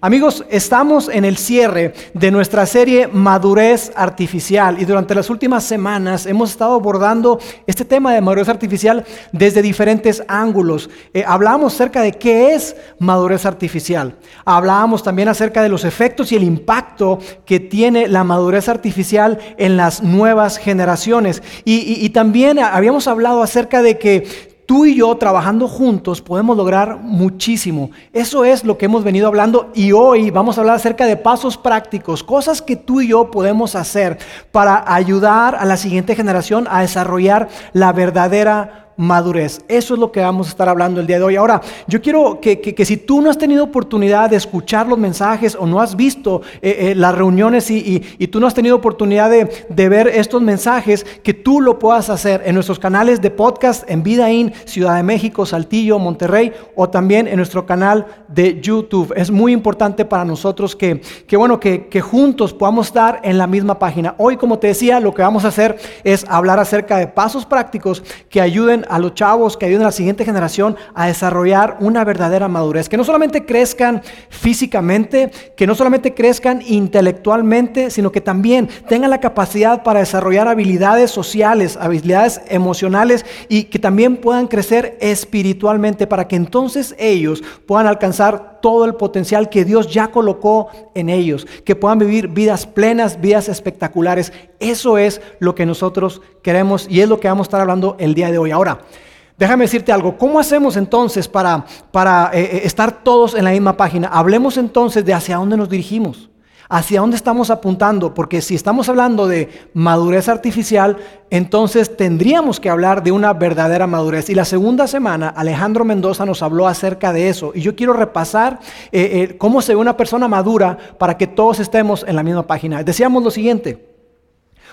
Amigos, estamos en el cierre de nuestra serie Madurez Artificial y durante las últimas semanas hemos estado abordando este tema de madurez artificial desde diferentes ángulos. Eh, hablábamos acerca de qué es madurez artificial. Hablábamos también acerca de los efectos y el impacto que tiene la madurez artificial en las nuevas generaciones. y también habíamos hablado acerca de que tú y yo trabajando juntos podemos lograr muchísimo. Eso es lo que hemos venido hablando y hoy vamos a hablar acerca de pasos prácticos, cosas que tú y yo podemos hacer para ayudar a la siguiente generación a desarrollar la verdadera madurez. Eso es lo que vamos a estar hablando el día de hoy. Ahora, yo quiero que, si tú no has tenido oportunidad de escuchar los mensajes o no has visto eh, eh, las reuniones y, tú no has tenido oportunidad de, ver estos mensajes, que tú lo puedas hacer en nuestros canales de podcast en Vidaín, Ciudad de México, Saltillo, Monterrey o también en nuestro canal de YouTube. Es muy importante para nosotros que, que bueno, que, que juntos podamos estar en la misma página. Hoy, como te decía, lo que vamos a hacer es hablar acerca de pasos prácticos que ayuden a los chavos, que ayuden a la siguiente generación a desarrollar una verdadera madurez. Que no solamente crezcan físicamente, que no solamente crezcan intelectualmente, sino que también tengan la capacidad para desarrollar habilidades sociales, habilidades emocionales y que también puedan crecer espiritualmente para que entonces ellos puedan alcanzar todo el potencial que Dios ya colocó en ellos, que puedan vivir vidas plenas, vidas espectaculares. Eso es lo que nosotros queremos y es lo que vamos a estar hablando el día de hoy. Ahora, déjame decirte algo, ¿cómo hacemos entonces para, para eh, eh, estar todos en la misma página? Hablemos entonces de hacia dónde nos dirigimos. ¿Hacia dónde estamos apuntando? Porque si estamos hablando de madurez artificial, entonces tendríamos que hablar de una verdadera madurez. Y la segunda semana, Alejandro Mendoza nos habló acerca de eso. Y yo quiero repasar eh, cómo se ve una persona madura para que todos estemos en la misma página. Decíamos lo siguiente,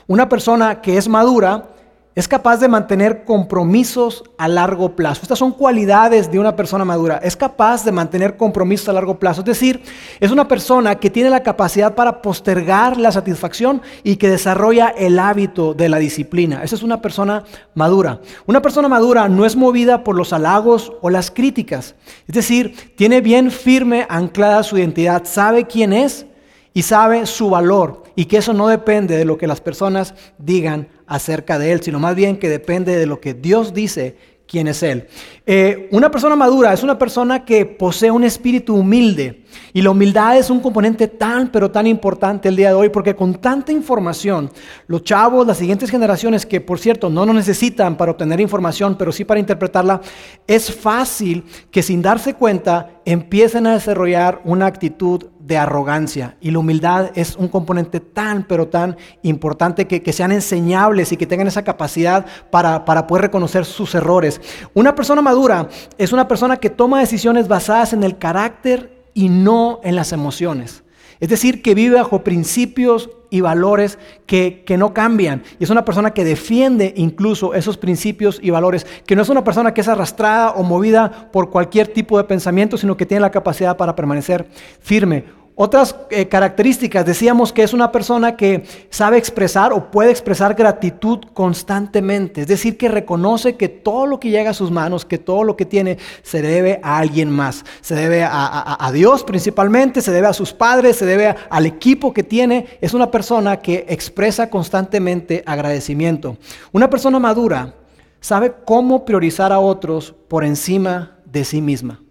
una persona que es madura es capaz de mantener compromisos a largo plazo. Estas son cualidades de una persona madura. Es capaz de mantener compromisos a largo plazo. Es decir, es una persona que tiene la capacidad para postergar la satisfacción y que desarrolla el hábito de la disciplina. Esa es una persona madura. Una persona madura no es movida por los halagos o las críticas. Es decir, tiene bien firme, anclada su identidad, sabe quién es y sabe su valor y que eso no depende de lo que las personas digan acerca de Él, sino más bien que depende de lo que Dios dice quién es Él. Eh, una persona madura es una persona que posee un espíritu humilde. Y la humildad es un componente tan, pero tan importante el día de hoy, porque con tanta información, los chavos, las siguientes generaciones, que por cierto no nos necesitan para obtener información, pero sí para interpretarla, es fácil que sin darse cuenta empiecen a desarrollar una actitud de arrogancia. Y la humildad es un componente tan, pero tan importante que, sean enseñables y que tengan esa capacidad para, para poder reconocer sus errores. Una persona madura es una persona que toma decisiones basadas en el carácter y no en las emociones. Es decir, que vive bajo principios y valores que, que, no cambian. Y es una persona que defiende incluso esos principios y valores, que no es una persona que es arrastrada o movida por cualquier tipo de pensamiento, sino que tiene la capacidad para permanecer firme. Otras eh, características, decíamos que es una persona que sabe expresar o puede expresar gratitud constantemente, es decir, que reconoce que todo lo que llega a sus manos, que todo lo que tiene, se debe a alguien más, se debe a, Dios principalmente, se debe a sus padres, se debe al equipo que tiene, es una persona que expresa constantemente agradecimiento. Una persona madura sabe cómo priorizar a otros por encima de sí misma.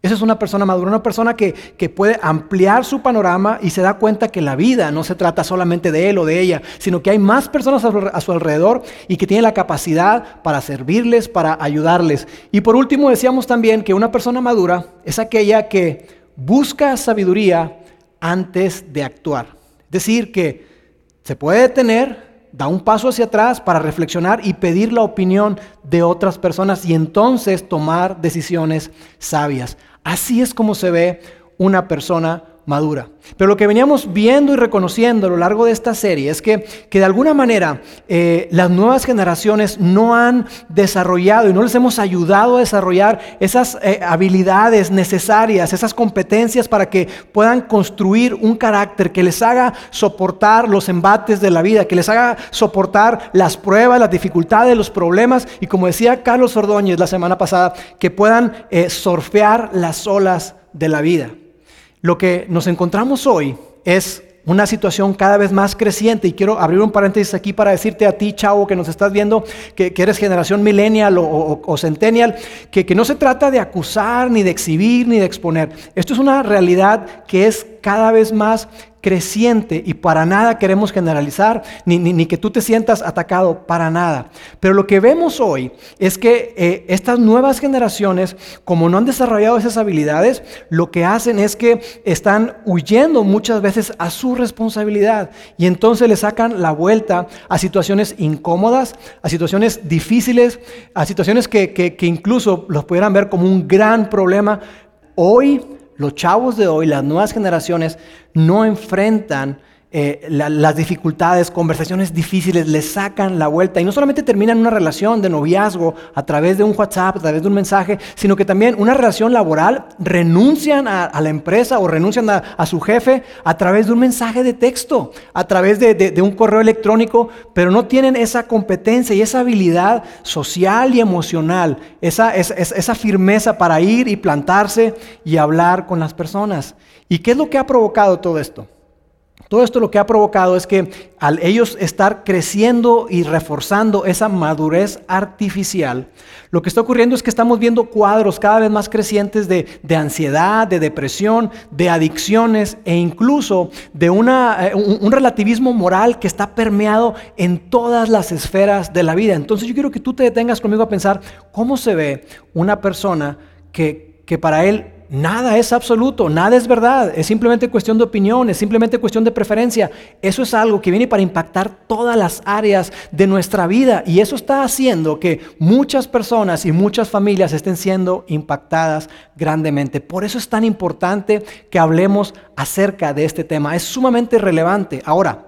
Esa es una persona madura, una persona que, puede ampliar su panorama y se da cuenta que la vida no se trata solamente de él o de ella, sino que hay más personas a su, alrededor y que tiene la capacidad para servirles, para ayudarles. Y por último decíamos también que una persona madura es aquella que busca sabiduría antes de actuar. Es decir, que se puede detener, da un paso hacia atrás para reflexionar y pedir la opinión de otras personas y entonces tomar decisiones sabias. Así es como se ve una persona madura. Pero lo que veníamos viendo y reconociendo a lo largo de esta serie es que, que de alguna manera eh, las nuevas generaciones no han desarrollado y no les hemos ayudado a desarrollar esas eh, habilidades necesarias, esas competencias para que puedan construir un carácter que les haga soportar los embates de la vida, que les haga soportar las pruebas, las dificultades, los problemas y como decía Carlos Ordóñez la semana pasada, que puedan eh, las olas de la vida. Lo que nos encontramos hoy es una situación cada vez más creciente y quiero abrir un paréntesis aquí para decirte a ti, chavo, que nos estás viendo, que, eres generación millennial o, centennial, que, que no se trata de acusar, ni de exhibir, ni de exponer. Esto es una realidad que es cada vez más creciente y para nada queremos generalizar, ni, ni, que tú te sientas atacado, para nada. Pero lo que vemos hoy es que eh, estas nuevas generaciones, como no han desarrollado esas habilidades, lo que hacen es que están huyendo muchas veces a su responsabilidad y entonces le sacan la vuelta a situaciones incómodas, a situaciones difíciles, a situaciones que, que, incluso los pudieran ver como un gran problema. Hoy los chavos de hoy, las nuevas generaciones, no enfrentan eh, las dificultades, conversaciones difíciles, le sacan la vuelta y no solamente terminan una relación de noviazgo a través de un WhatsApp, a través de un mensaje, sino que también una relación laboral, renuncian a, la empresa o renuncian a, su jefe a través de un mensaje de texto, a través de, un correo electrónico, pero no tienen esa competencia y esa habilidad social y emocional, esa, esa firmeza para ir y plantarse y hablar con las personas. ¿Y qué es lo que ha provocado todo esto? Todo esto lo que ha provocado es que al ellos estar creciendo y reforzando esa madurez artificial, lo que está ocurriendo es que estamos viendo cuadros cada vez más crecientes de, ansiedad, de depresión, de adicciones e incluso de una, eh, un, relativismo moral que está permeado en todas las esferas de la vida. Entonces yo quiero que tú te detengas conmigo a pensar cómo se ve una persona que, que para él Nada es absoluto, nada es verdad, es simplemente cuestión de opinión, es simplemente cuestión de preferencia. Eso es algo que viene para impactar todas las áreas de nuestra vida y eso está haciendo que muchas personas y muchas familias estén siendo impactadas grandemente. Por eso es tan importante que hablemos acerca de este tema, es sumamente relevante. Ahora,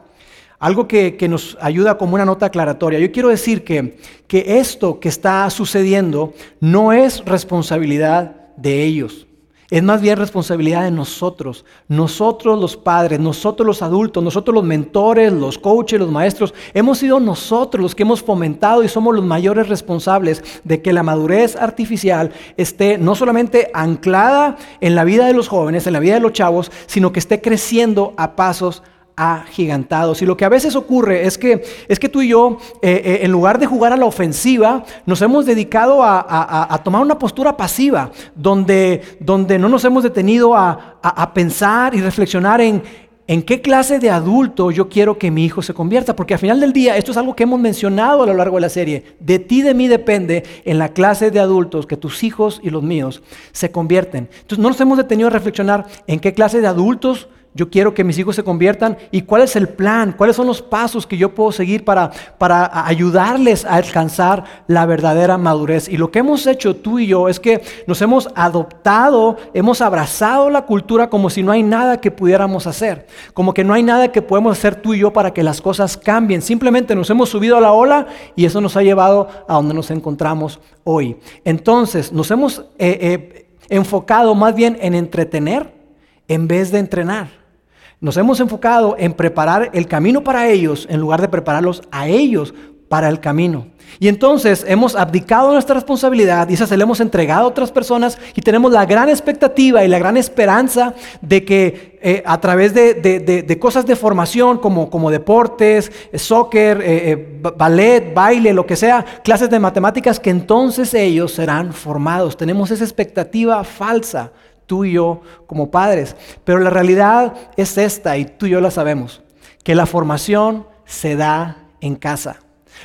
algo que, nos ayuda como una nota aclaratoria. Yo quiero decir que, que esto que está sucediendo no es responsabilidad de ellos. Es más bien responsabilidad de nosotros, nosotros los padres, nosotros los adultos, nosotros los mentores, los coaches, los maestros. Hemos sido nosotros los que hemos fomentado y somos los mayores responsables de que la madurez artificial esté no solamente anclada en la vida de los jóvenes, en la vida de los chavos, sino que esté creciendo a pasos agigantados. Y lo que a veces ocurre es que, es que tú y yo, eh, eh, en lugar de jugar a la ofensiva, nos hemos dedicado a, tomar una postura pasiva, donde, donde no nos hemos detenido a, pensar y reflexionar en, en qué clase de adulto yo quiero que mi hijo se convierta. Porque al final del día, esto es algo que hemos mencionado a lo largo de la serie, de ti, de mí depende en la clase de adultos que tus hijos y los míos se convierten. Entonces no nos hemos detenido a reflexionar en qué clase de adultos yo quiero que mis hijos se conviertan y cuál es el plan, cuáles son los pasos que yo puedo seguir para, para ayudarles a alcanzar la verdadera madurez. Y lo que hemos hecho tú y yo es que nos hemos adoptado, hemos abrazado la cultura como si no hay nada que pudiéramos hacer, como que no hay nada que podemos hacer tú y yo para que las cosas cambien. Simplemente nos hemos subido a la ola y eso nos ha llevado a donde nos encontramos hoy. Entonces nos hemos eh, eh, enfocado más bien en entretener en vez de entrenar. Nos hemos enfocado en preparar el camino para ellos en lugar de prepararlos a ellos para el camino. Y entonces hemos abdicado nuestra responsabilidad y esa se la hemos entregado a otras personas y tenemos la gran expectativa y la gran esperanza de que eh, a través de, cosas de formación como, deportes, eh, soccer, eh, ballet, baile, lo que sea, clases de matemáticas, que entonces ellos serán formados. Tenemos esa expectativa falsa tú y yo como padres. Pero la realidad es esta, y tú y yo la sabemos, que la formación se da en casa.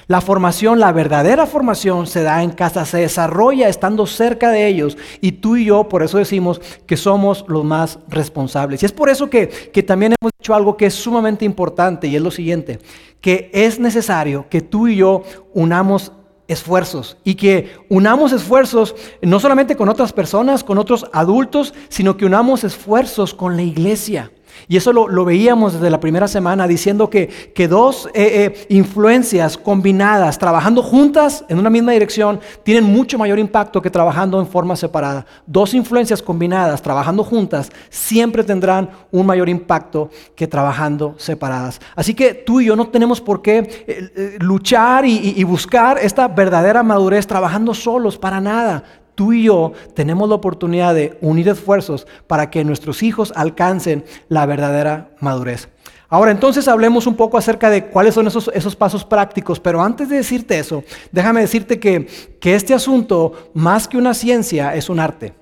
La formación, la verdadera formación se da en casa, se desarrolla estando cerca de ellos y tú y yo por eso decimos que somos los más responsables. Y es por eso que, que también hemos dicho algo que es sumamente importante y es lo siguiente, que es necesario que tú y yo unamos esfuerzos y que unamos esfuerzos no solamente con otras personas, con otros adultos, sino que unamos esfuerzos con la iglesia. Y eso lo, veíamos desde la primera semana, diciendo que, que dos eh, eh, influencias combinadas, trabajando juntas en una misma dirección, tienen mucho mayor impacto que trabajando en forma separada. Dos influencias combinadas, trabajando juntas, siempre tendrán un mayor impacto que trabajando separadas. Así que tú y yo no tenemos por qué eh, luchar y buscar esta verdadera madurez trabajando solos, para nada tú y yo tenemos la oportunidad de unir esfuerzos para que nuestros hijos alcancen la verdadera madurez. Ahora entonces hablemos un poco acerca de cuáles son esos, esos pasos prácticos, pero antes de decirte eso, déjame decirte que, que este asunto, más que una ciencia, es un arte.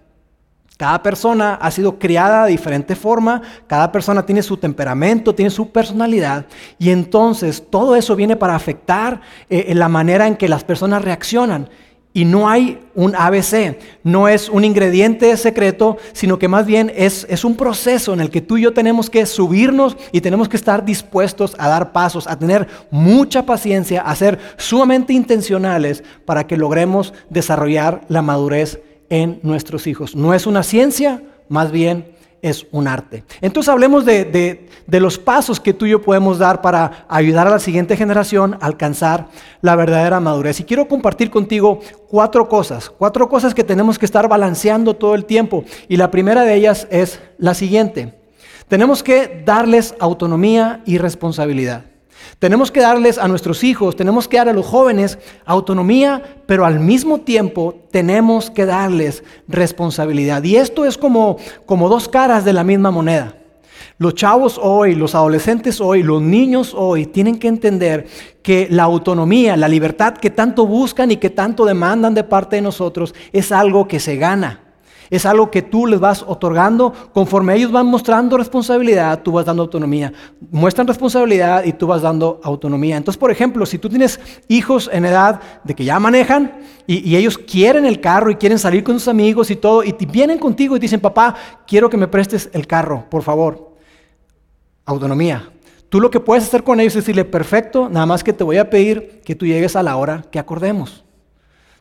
Cada persona ha sido criada de diferente forma, cada persona tiene su temperamento, tiene su personalidad, y entonces todo eso viene para afectar eh, la manera en que las personas reaccionan. Y no hay un ABC, no es un ingrediente secreto, sino que más bien es, es, un proceso en el que tú y yo tenemos que subirnos y tenemos que estar dispuestos a dar pasos, a tener mucha paciencia, a ser sumamente intencionales para que logremos desarrollar la madurez en nuestros hijos. No es una ciencia, más bien es un arte. Entonces hablemos de, los pasos que tú y yo podemos dar para ayudar a la siguiente generación a alcanzar la verdadera madurez. Y quiero compartir contigo cuatro cosas, cuatro cosas que tenemos que estar balanceando todo el tiempo. Y la primera de ellas es la siguiente. Tenemos que darles autonomía y responsabilidad. Tenemos que darles a nuestros hijos, tenemos que dar a los jóvenes autonomía, pero al mismo tiempo tenemos que darles responsabilidad. Y esto es como, como dos caras de la misma moneda. Los chavos hoy, los adolescentes hoy, los niños hoy tienen que entender que la autonomía, la libertad que tanto buscan y que tanto demandan de parte de nosotros es algo que se gana. Es algo que tú les vas otorgando. Conforme ellos van mostrando responsabilidad, tú vas dando autonomía. Muestran responsabilidad y tú vas dando autonomía. Entonces, por ejemplo, si tú tienes hijos en edad de que ya manejan y, ellos quieren el carro y quieren salir con sus amigos y todo, y vienen contigo y dicen, papá, quiero que me prestes el carro, por favor. Autonomía. Tú lo que puedes hacer con ellos es decirle, perfecto, nada más que te voy a pedir que tú llegues a la hora que acordemos.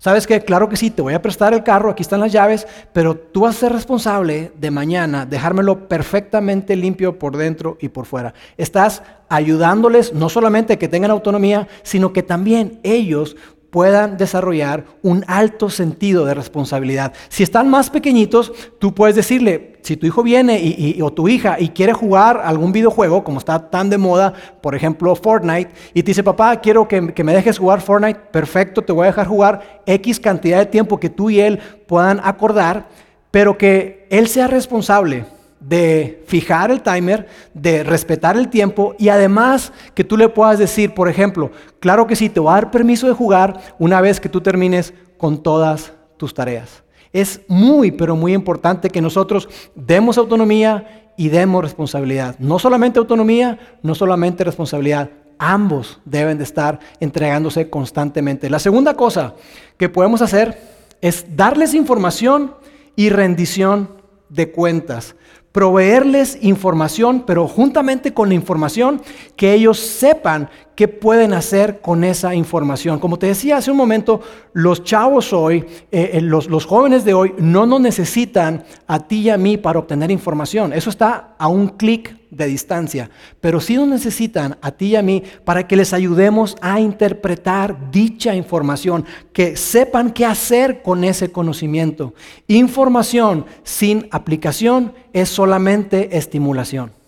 ¿Sabes qué? Claro que sí, te voy a prestar el carro, aquí están las llaves, pero tú vas a ser responsable de mañana dejármelo perfectamente limpio por dentro y por fuera. Estás ayudándoles no solamente que tengan autonomía, sino que también ellos puedan desarrollar un alto sentido de responsabilidad. Si están más pequeñitos, tú puedes decirle, si tu hijo viene y, o tu hija y quiere jugar algún videojuego, como está tan de moda, por ejemplo Fortnite, y te dice, papá, quiero que, que me dejes jugar Fortnite, perfecto, te voy a dejar jugar X cantidad de tiempo que tú y él puedan acordar, pero que él sea responsable de fijar el timer, de respetar el tiempo y además que tú le puedas decir, por ejemplo, claro que sí, te voy a dar permiso de jugar una vez que tú termines con todas tus tareas. Es muy, pero muy importante que nosotros demos autonomía y demos responsabilidad. No solamente autonomía, no solamente responsabilidad. Ambos deben de estar entregándose constantemente. La segunda cosa que podemos hacer es darles información y rendición de cuentas proveerles información, pero juntamente con la información que ellos sepan qué pueden hacer con esa información. Como te decía hace un momento, los chavos hoy, eh, eh, los, los, jóvenes de hoy, no nos necesitan a ti y a mí para obtener información. Eso está a un clic de distancia. Pero sí nos necesitan a ti y a mí para que les ayudemos a interpretar dicha información, que sepan qué hacer con ese conocimiento. Información sin aplicación es solamente estimulación.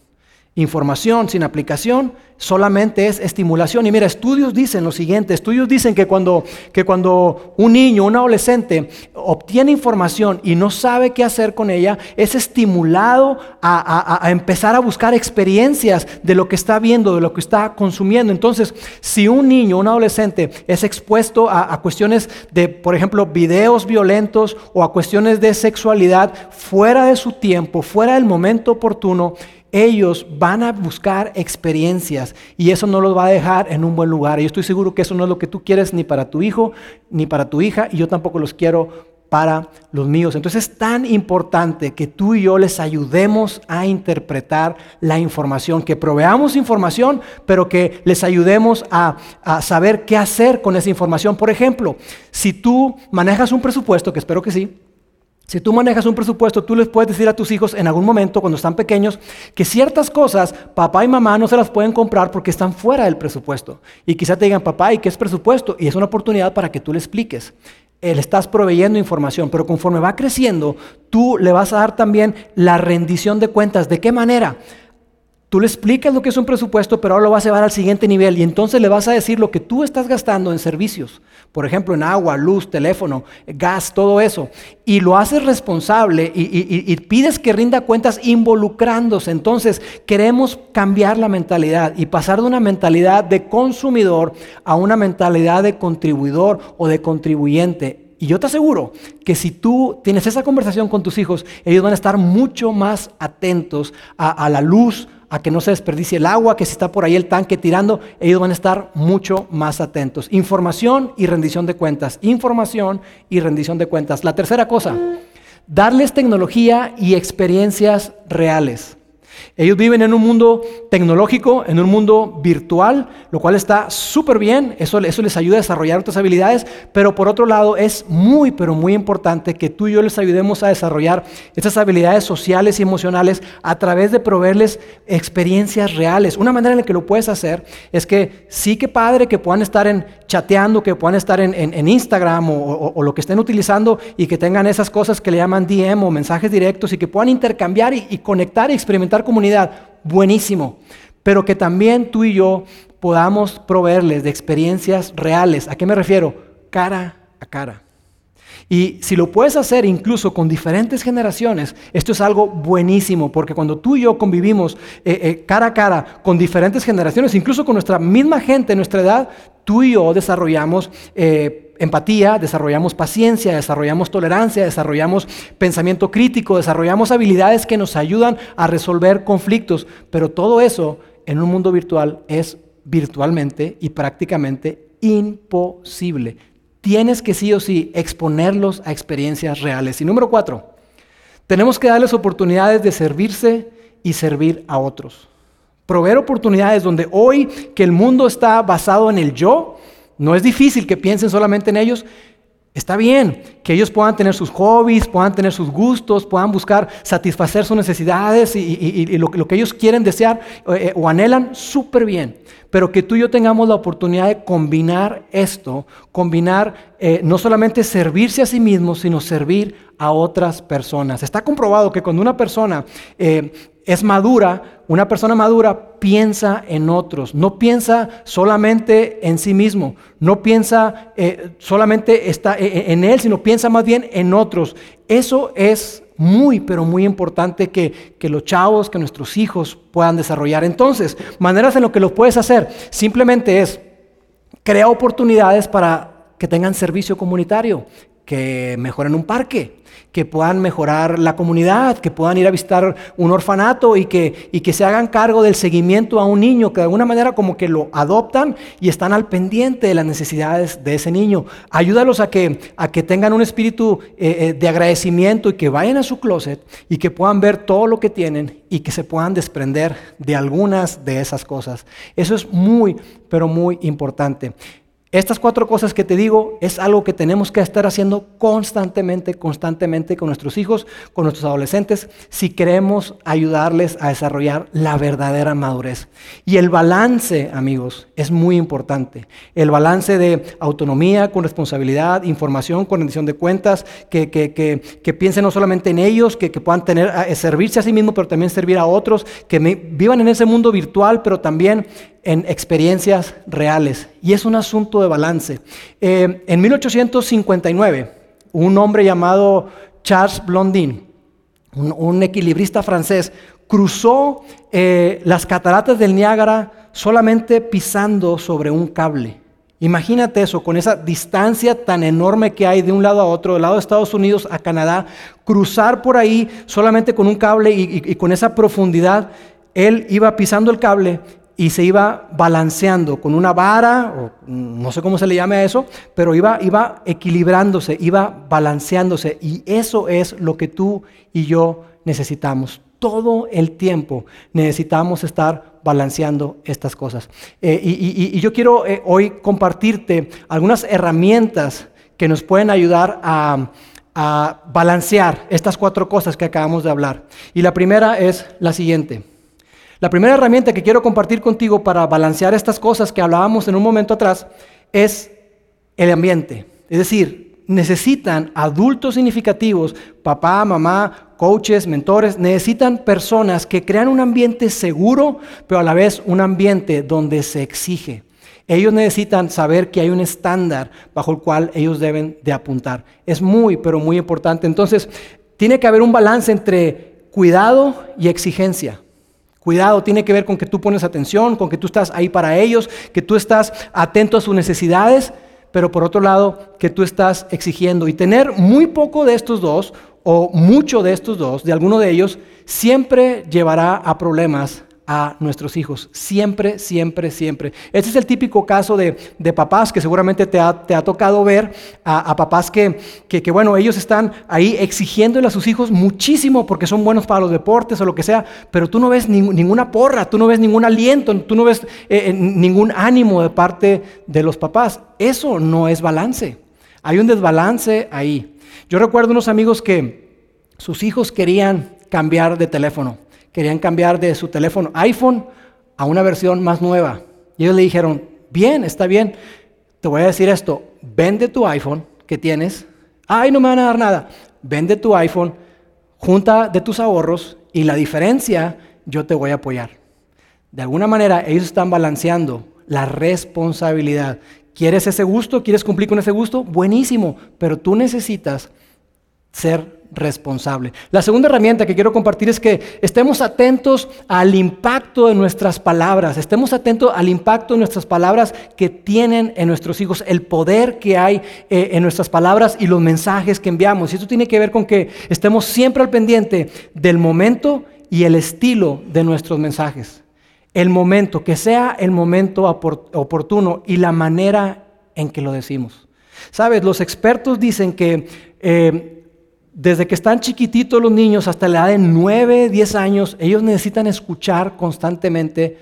Información sin aplicación solamente es estimulación. Y mira, estudios dicen lo siguiente, estudios dicen que cuando, que cuando un niño, un adolescente obtiene información y no sabe qué hacer con ella, es estimulado a, empezar a buscar experiencias de lo que está viendo, de lo que está consumiendo. Entonces, si un niño, un adolescente es expuesto a cuestiones de, por ejemplo, videos violentos o a cuestiones de sexualidad fuera de su tiempo, fuera del momento oportuno, ellos van a buscar experiencias y eso no los va a dejar en un buen lugar. Y yo estoy seguro que eso no es lo que tú quieres ni para tu hijo ni para tu hija y yo tampoco los quiero para los míos. Entonces es tan importante que tú y yo les ayudemos a interpretar la información, que proveamos información, pero que les ayudemos a, a, saber qué hacer con esa información. Por ejemplo, si tú manejas un presupuesto, que espero que sí, si tú manejas un presupuesto, tú les puedes decir a tus hijos en algún momento, cuando están pequeños, que ciertas cosas papá y mamá no se las pueden comprar porque están fuera del presupuesto. Y quizá te digan, papá, ¿y qué es presupuesto? Y es una oportunidad para que tú le expliques. Eh, le estás proveyendo información, pero conforme va creciendo, tú le vas a dar también la rendición de cuentas. ¿De qué manera? Tú le explicas lo que es un presupuesto, pero ahora lo vas a llevar al siguiente nivel y entonces le vas a decir lo que tú estás gastando en servicios, por ejemplo, en agua, luz, teléfono, gas, todo eso, y lo haces responsable y, pides que rinda cuentas involucrándose. Entonces, queremos cambiar la mentalidad y pasar de una mentalidad de consumidor a una mentalidad de contribuidor o de contribuyente. Y yo te aseguro que si tú tienes esa conversación con tus hijos, ellos van a estar mucho más atentos a la luz, a que no se desperdicie el agua, que si está por ahí el tanque tirando, ellos van a estar mucho más atentos. Información y rendición de cuentas. Información y rendición de cuentas. La tercera cosa, darles tecnología y experiencias reales. Ellos viven en un mundo tecnológico, en un mundo virtual, lo cual está súper bien, eso, eso, les ayuda a desarrollar otras habilidades, pero por otro lado es muy, pero muy importante que tú y yo les ayudemos a desarrollar estas habilidades sociales y emocionales a través de proveerles experiencias reales. Una manera en la que lo puedes hacer es que sí que padre que puedan estar en chateando, que puedan estar en, Instagram o, lo que estén utilizando y que tengan esas cosas que le llaman DM o mensajes directos y que puedan intercambiar y, y conectar y experimentar comunidad, buenísimo. Pero que también tú y yo podamos proveerles de experiencias reales. ¿A qué me refiero? Cara a cara. Y si lo puedes hacer incluso con diferentes generaciones, esto es algo buenísimo, porque cuando tú y yo convivimos eh, eh, cara a cara con diferentes generaciones, incluso con nuestra misma gente, nuestra edad, tú y yo desarrollamos eh, empatía, desarrollamos paciencia, desarrollamos tolerancia, desarrollamos pensamiento crítico, desarrollamos habilidades que nos ayudan a resolver conflictos, pero todo eso en un mundo virtual es virtualmente y prácticamente imposible. Tienes que sí o sí exponerlos a experiencias reales. Y número cuatro, tenemos que darles oportunidades de servirse y servir a otros. Proveer oportunidades donde hoy que el mundo está basado en el yo, no es difícil que piensen solamente en ellos. Está bien que ellos puedan tener sus hobbies, puedan tener sus gustos, puedan buscar satisfacer sus necesidades y, lo, que ellos quieren desear eh, o anhelan, súper bien. Pero que tú y yo tengamos la oportunidad de combinar esto, combinar eh, no solamente servirse a sí mismo, sino servir a otras personas. Está comprobado que cuando una persona eh, es madura, una persona madura piensa en otros, no piensa solamente en sí mismo, no piensa eh, solamente está eh, eh, en él, sino piensa más bien en otros. Eso es muy, pero muy importante que, que, los chavos, que nuestros hijos puedan desarrollar. Entonces, maneras en lo que lo puedes hacer, simplemente es crear oportunidades para que tengan servicio comunitario, que mejoren un parque, que puedan mejorar la comunidad, que puedan ir a visitar un orfanato y que, y que se hagan cargo del seguimiento a un niño, que de alguna manera como que lo adoptan y están al pendiente de las necesidades de ese niño. Ayúdalos a que, a que tengan un espíritu eh, eh, de agradecimiento y que vayan a su closet y que puedan ver todo lo que tienen y que se puedan desprender de algunas de esas cosas. Eso es muy, pero muy importante. Estas cuatro cosas que te digo es algo que tenemos que estar haciendo constantemente, constantemente con nuestros hijos, con nuestros adolescentes, si queremos ayudarles a desarrollar la verdadera madurez. Y el balance, amigos, es muy importante. El balance de autonomía con responsabilidad, información con rendición de cuentas, que, que, piensen no solamente en ellos, que, puedan tener, servirse a sí mismos, pero también servir a otros, que vivan en ese mundo virtual, pero también en experiencias reales. Y es un asunto balance. Eh, en 1859, un hombre llamado Charles Blondin, un, equilibrista francés, cruzó eh, las cataratas del Niágara solamente pisando sobre un cable. Imagínate eso, con esa distancia tan enorme que hay de un lado a otro, del lado de Estados Unidos a Canadá, cruzar por ahí solamente con un cable y con esa profundidad. Él iba pisando el cable y se iba balanceando con una vara, o no sé cómo se le llame a eso, pero iba, iba equilibrándose, iba balanceándose. Y eso es lo que tú y yo necesitamos. Todo el tiempo necesitamos estar balanceando estas cosas. Eh, y, yo quiero eh, hoy compartirte algunas herramientas que nos pueden ayudar a, a balancear estas cuatro cosas que acabamos de hablar. Y la primera es la siguiente. La primera herramienta que quiero compartir contigo para balancear estas cosas que hablábamos en un momento atrás es el ambiente. Es decir, necesitan adultos significativos, papá, mamá, coaches, mentores, necesitan personas que crean un ambiente seguro, pero a la vez un ambiente donde se exige. Ellos necesitan saber que hay un estándar bajo el cual ellos deben de apuntar. Es muy, pero muy importante. Entonces, tiene que haber un balance entre cuidado y exigencia. Cuidado tiene que ver con que tú pones atención, con que tú estás ahí para ellos, que tú estás atento a sus necesidades, pero por otro lado, que tú estás exigiendo. Y tener muy poco de estos dos, o mucho de estos dos, de alguno de ellos, siempre llevará a problemas a nuestros hijos. Siempre, siempre, siempre. Este es el típico caso de, papás que seguramente te ha, tocado ver, a, papás que, que, bueno, ellos están ahí exigiéndole a sus hijos muchísimo porque son buenos para los deportes o lo que sea, pero tú no ves ninguna porra, tú no ves ningún aliento, tú no ves eh, eh, ningún ánimo de parte de los papás. Eso no es balance. Hay un desbalance ahí. Yo recuerdo unos amigos que sus hijos querían cambiar de teléfono querían cambiar de su teléfono iPhone a una versión más nueva. Y ellos le dijeron, bien, está bien, te voy a decir esto, vende tu iPhone que tienes, ay, no me van a dar nada, vende tu iPhone, junta de tus ahorros y la diferencia yo te voy a apoyar. De alguna manera ellos están balanceando la responsabilidad. ¿Quieres ese gusto? ¿Quieres cumplir con ese gusto? Buenísimo, pero tú necesitas ser responsable. La segunda herramienta que quiero compartir es que estemos atentos al impacto de nuestras palabras, estemos atentos al impacto de nuestras palabras que tienen en nuestros hijos, el poder que hay eh, en nuestras palabras y los mensajes que enviamos. Y esto tiene que ver con que estemos siempre al pendiente del momento y el estilo de nuestros mensajes. El momento, que sea el momento oportuno y la manera en que lo decimos. Sabes, los expertos dicen que eh, desde que están chiquititos los niños hasta la edad de 9, 10 años, ellos necesitan escuchar constantemente,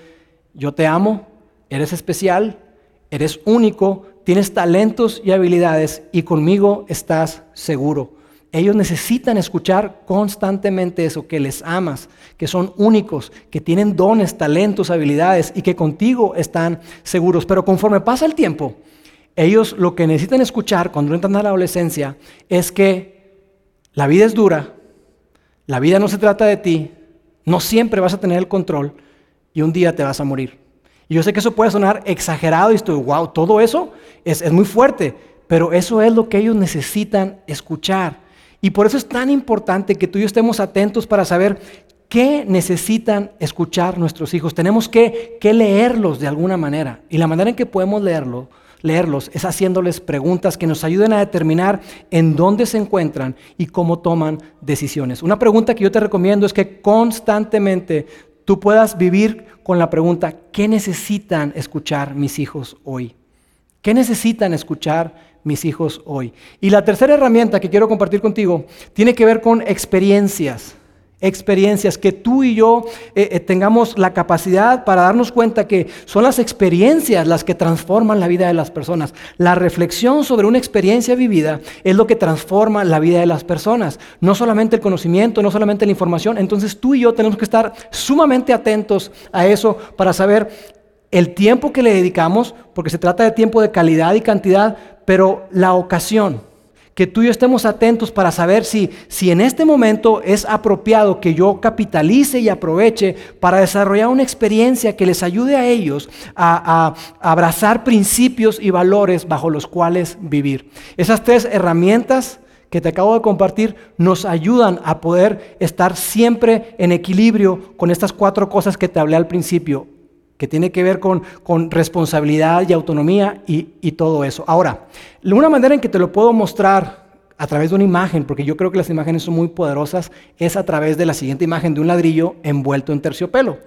yo te amo, eres especial, eres único, tienes talentos y habilidades y conmigo estás seguro. Ellos necesitan escuchar constantemente eso, que les amas, que son únicos, que tienen dones, talentos, habilidades y que contigo están seguros. Pero conforme pasa el tiempo, ellos lo que necesitan escuchar cuando entran a la adolescencia es que la vida es dura, la vida no se trata de ti, no siempre vas a tener el control y un día te vas a morir. Y yo sé que eso puede sonar exagerado y estoy, wow, todo eso es, muy fuerte, pero eso es lo que ellos necesitan escuchar. Y por eso es tan importante que tú y yo estemos atentos para saber qué necesitan escuchar nuestros hijos. Tenemos que, que leerlos de alguna manera. Y la manera en que podemos leerlo leerlos es haciéndoles preguntas que nos ayuden a determinar en dónde se encuentran y cómo toman decisiones. Una pregunta que yo te recomiendo es que constantemente tú puedas vivir con la pregunta, ¿qué necesitan escuchar mis hijos hoy? ¿Qué necesitan escuchar mis hijos hoy? Y la tercera herramienta que quiero compartir contigo tiene que ver con experiencias experiencias, que tú y yo eh, eh, tengamos la capacidad para darnos cuenta que son las experiencias las que transforman la vida de las personas. La reflexión sobre una experiencia vivida es lo que transforma la vida de las personas, no solamente el conocimiento, no solamente la información. Entonces tú y yo tenemos que estar sumamente atentos a eso para saber el tiempo que le dedicamos, porque se trata de tiempo de calidad y cantidad, pero la ocasión que tú y yo estemos atentos para saber si, si en este momento es apropiado que yo capitalice y aproveche para desarrollar una experiencia que les ayude a ellos a, a abrazar principios y valores bajo los cuales vivir. Esas tres herramientas que te acabo de compartir nos ayudan a poder estar siempre en equilibrio con estas cuatro cosas que te hablé al principio que tiene que ver con, con responsabilidad y autonomía y, y, todo eso. Ahora, una manera en que te lo puedo mostrar a través de una imagen, porque yo creo que las imágenes son muy poderosas, es a través de la siguiente imagen de un ladrillo envuelto en terciopelo.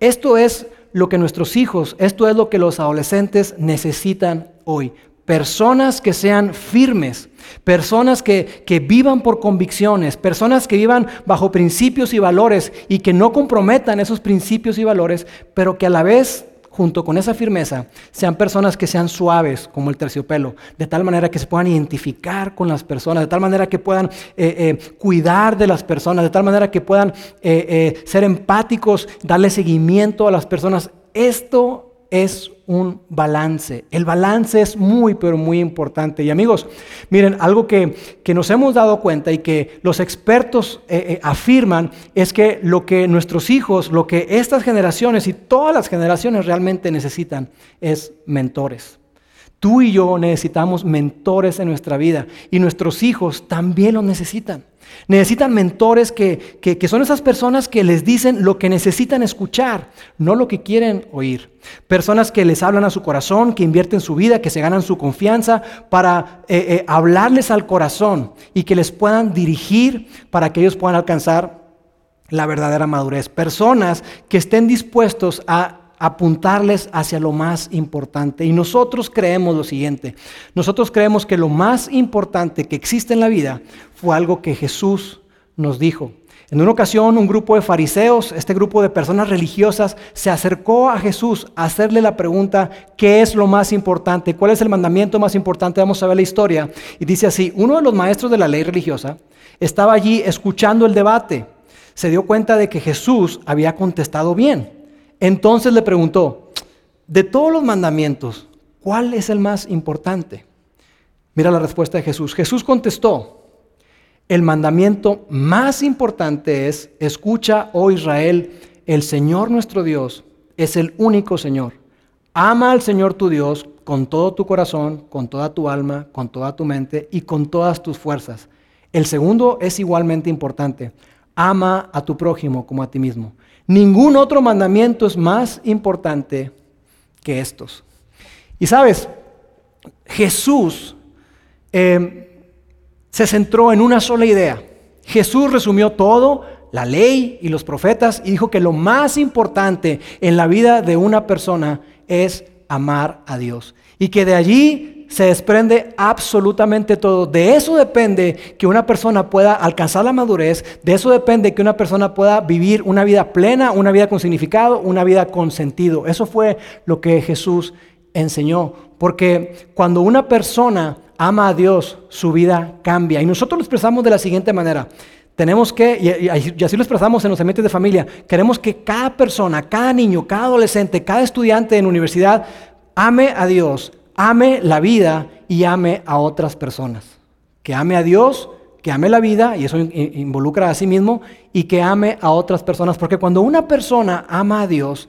Esto es lo que nuestros hijos, esto es lo que los adolescentes necesitan hoy. Personas que sean firmes, personas que, que, vivan por convicciones, personas que vivan bajo principios y valores y que no comprometan esos principios y valores, pero que a la vez junto con esa firmeza, sean personas que sean suaves como el terciopelo, de tal manera que se puedan identificar con las personas, de tal manera que puedan eh, eh, cuidar de las personas, de tal manera que puedan eh, ser empáticos, darle seguimiento a las personas. Esto es un balance. El balance es muy, pero muy importante. Y amigos, miren, algo que, nos hemos dado cuenta y que los expertos eh, eh, afirman es que lo que nuestros hijos, lo que estas generaciones y todas las generaciones realmente necesitan es mentores. Tú y yo necesitamos mentores en nuestra vida y nuestros hijos también lo necesitan. Necesitan mentores que, son esas personas que les dicen lo que necesitan escuchar, no lo que quieren oír. Personas que les hablan a su corazón, que invierten su vida, que se ganan su confianza para eh, eh, hablarles al corazón y que les puedan dirigir para que ellos puedan alcanzar la verdadera madurez. Personas que estén dispuestos a apuntarles hacia lo más importante. Y nosotros creemos lo siguiente, nosotros creemos que lo más importante que existe en la vida fue algo que Jesús nos dijo. En una ocasión un grupo de fariseos, este grupo de personas religiosas, se acercó a Jesús a hacerle la pregunta, ¿qué es lo más importante? ¿Cuál es el mandamiento más importante? Vamos a ver la historia. Y dice así, uno de los maestros de la ley religiosa estaba allí escuchando el debate. Se dio cuenta de que Jesús había contestado bien. Entonces le preguntó, de todos los mandamientos, ¿cuál es el más importante? Mira la respuesta de Jesús. Jesús contestó, el mandamiento más importante es, escucha, oh Israel, el Señor nuestro Dios es el único Señor. Ama al Señor tu Dios con todo tu corazón, con toda tu alma, con toda tu mente y con todas tus fuerzas. El segundo es igualmente importante. Ama a tu prójimo como a ti mismo. Ningún otro mandamiento es más importante que estos. Y sabes, Jesús eh, se centró en una sola idea. Jesús resumió todo, la ley y los profetas, y dijo que lo más importante en la vida de una persona es amar a Dios. Y que de allí se desprende absolutamente todo. De eso depende que una persona pueda alcanzar la madurez, de eso depende que una persona pueda vivir una vida plena, una vida con significado, una vida con sentido. Eso fue lo que Jesús enseñó. Porque cuando una persona ama a Dios, su vida cambia. Y nosotros lo expresamos de la siguiente manera. Tenemos que, y, así lo expresamos en los ambientes de familia, queremos que cada persona, cada niño, cada adolescente, cada estudiante en universidad ame a Dios, ame la vida y ame a otras personas. Que ame a Dios, que ame la vida, y eso involucra a sí mismo, y que ame a otras personas. Porque cuando una persona ama a Dios,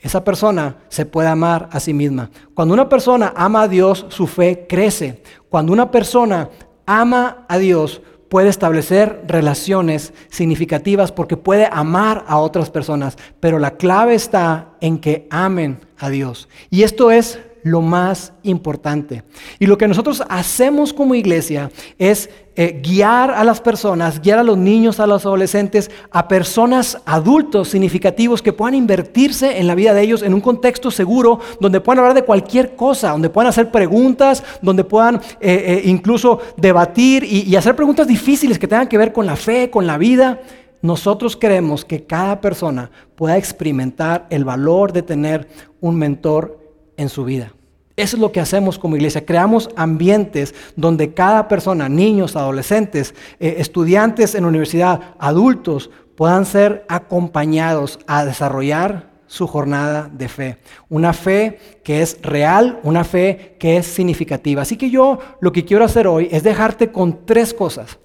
esa persona se puede amar a sí misma. Cuando una persona ama a Dios, su fe crece. Cuando una persona ama a Dios, puede establecer relaciones significativas porque puede amar a otras personas. Pero la clave está en que amen a Dios. Y esto es lo más importante. Y lo que nosotros hacemos como iglesia es eh, guiar a las personas, guiar a los niños, a los adolescentes, a personas adultos significativos que puedan invertirse en la vida de ellos en un contexto seguro, donde puedan hablar de cualquier cosa, donde puedan hacer preguntas, donde puedan eh, eh, incluso debatir y, hacer preguntas difíciles que tengan que ver con la fe, con la vida. Nosotros queremos que cada persona pueda experimentar el valor de tener un mentor en su vida. Eso es lo que hacemos como iglesia. Creamos ambientes donde cada persona, niños, adolescentes, eh, estudiantes en universidad, adultos, puedan ser acompañados a desarrollar su jornada de fe. Una fe que es real, una fe que es significativa. Así que yo lo que quiero hacer hoy es dejarte con tres cosas.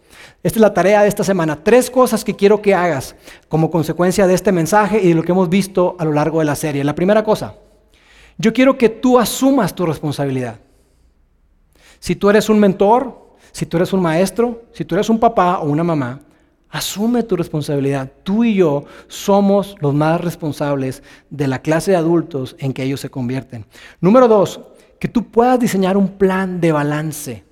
Esta es la tarea de esta semana. Tres cosas que quiero que hagas como consecuencia de este mensaje y de lo que hemos visto a lo largo de la serie. La primera cosa, yo quiero que tú asumas tu responsabilidad. Si tú eres un mentor, si tú eres un maestro, si tú eres un papá o una mamá, asume tu responsabilidad. Tú y yo somos los más responsables de la clase de adultos en que ellos se convierten. Número dos, que tú puedas diseñar un plan de balance.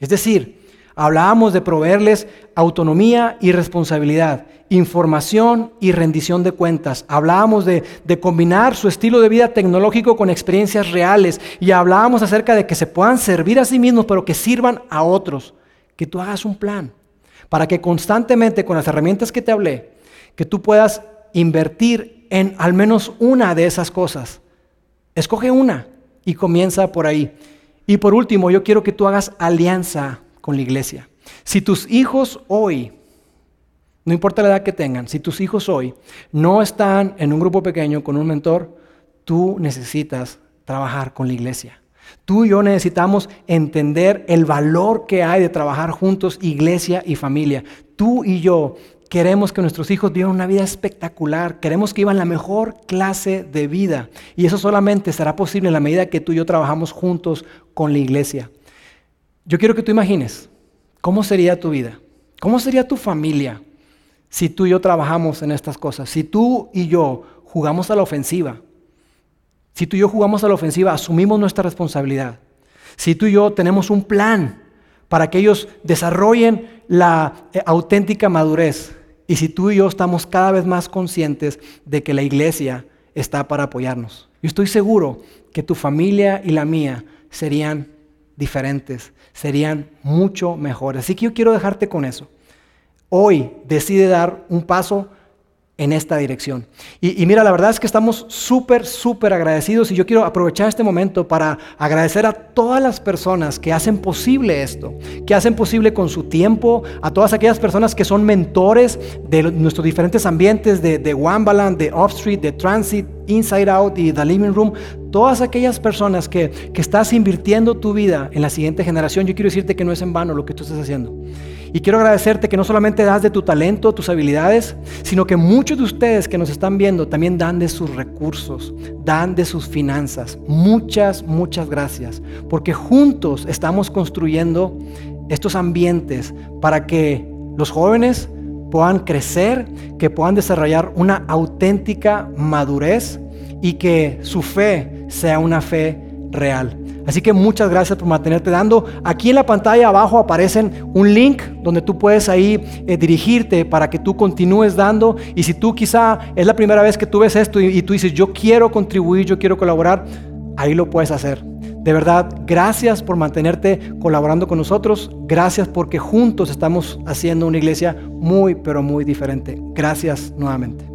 Es decir, Hablábamos de proveerles autonomía y responsabilidad, información y rendición de cuentas. Hablábamos de, combinar su estilo de vida tecnológico con experiencias reales y hablábamos acerca de que se puedan servir a sí mismos, pero que sirvan a otros. Que tú hagas un plan para que constantemente con las herramientas que te hablé, que tú puedas invertir en al menos una de esas cosas. Escoge una y comienza por ahí. Y por último, yo quiero que tú hagas alianza con la iglesia. Si tus hijos hoy, no importa la edad que tengan, si tus hijos hoy no están en un grupo pequeño con un mentor, tú necesitas trabajar con la iglesia. Tú y yo necesitamos entender el valor que hay de trabajar juntos, iglesia y familia. Tú y yo queremos que nuestros hijos vivan una vida espectacular, queremos que vivan la mejor clase de vida. Y eso solamente será posible en la medida que tú y yo trabajamos juntos con la iglesia. Yo quiero que tú imagines cómo sería tu vida, cómo sería tu familia si tú y yo trabajamos en estas cosas, si tú y yo jugamos a la ofensiva, si tú y yo jugamos a la ofensiva, asumimos nuestra responsabilidad. Si tú y yo tenemos un plan para que ellos desarrollen la eh, auténtica madurez. Y si tú y yo estamos cada vez más conscientes de que la iglesia está para apoyarnos. Yo estoy seguro que tu familia y la mía serían diferentes, serían mucho mejores. Así que yo quiero dejarte con eso. Hoy decide dar un paso en esta dirección. Y, mira, la verdad es que estamos súper, súper agradecidos y yo quiero aprovechar este momento para agradecer a todas las personas que hacen posible esto, que hacen posible con su tiempo, a todas aquellas personas que son mentores de nuestros diferentes ambientes, de, de Wambaland, de Offstreet, de Transit, Inside Out y The Living Room, todas aquellas personas que, que estás invirtiendo tu vida en la siguiente generación, yo quiero decirte que no es en vano lo que tú estás haciendo. Y quiero agradecerte que no solamente das de tu talento, tus habilidades, sino que muchos de ustedes que nos están viendo también dan de sus recursos, dan de sus finanzas. Muchas, muchas gracias. Porque juntos estamos construyendo estos ambientes para que los jóvenes puedan crecer, que puedan desarrollar una auténtica madurez y que su fe sea una fe real. Así que muchas gracias por mantenerte dando. Aquí en la pantalla abajo aparecen un link donde tú puedes ahí eh, dirigirte para que tú continúes dando. Y si tú quizá es la primera vez que tú ves esto y, y tú dices, yo quiero contribuir, yo quiero colaborar, ahí lo puedes hacer. De verdad, gracias por mantenerte colaborando con nosotros. Gracias porque juntos estamos haciendo una iglesia muy, pero muy diferente. Gracias nuevamente.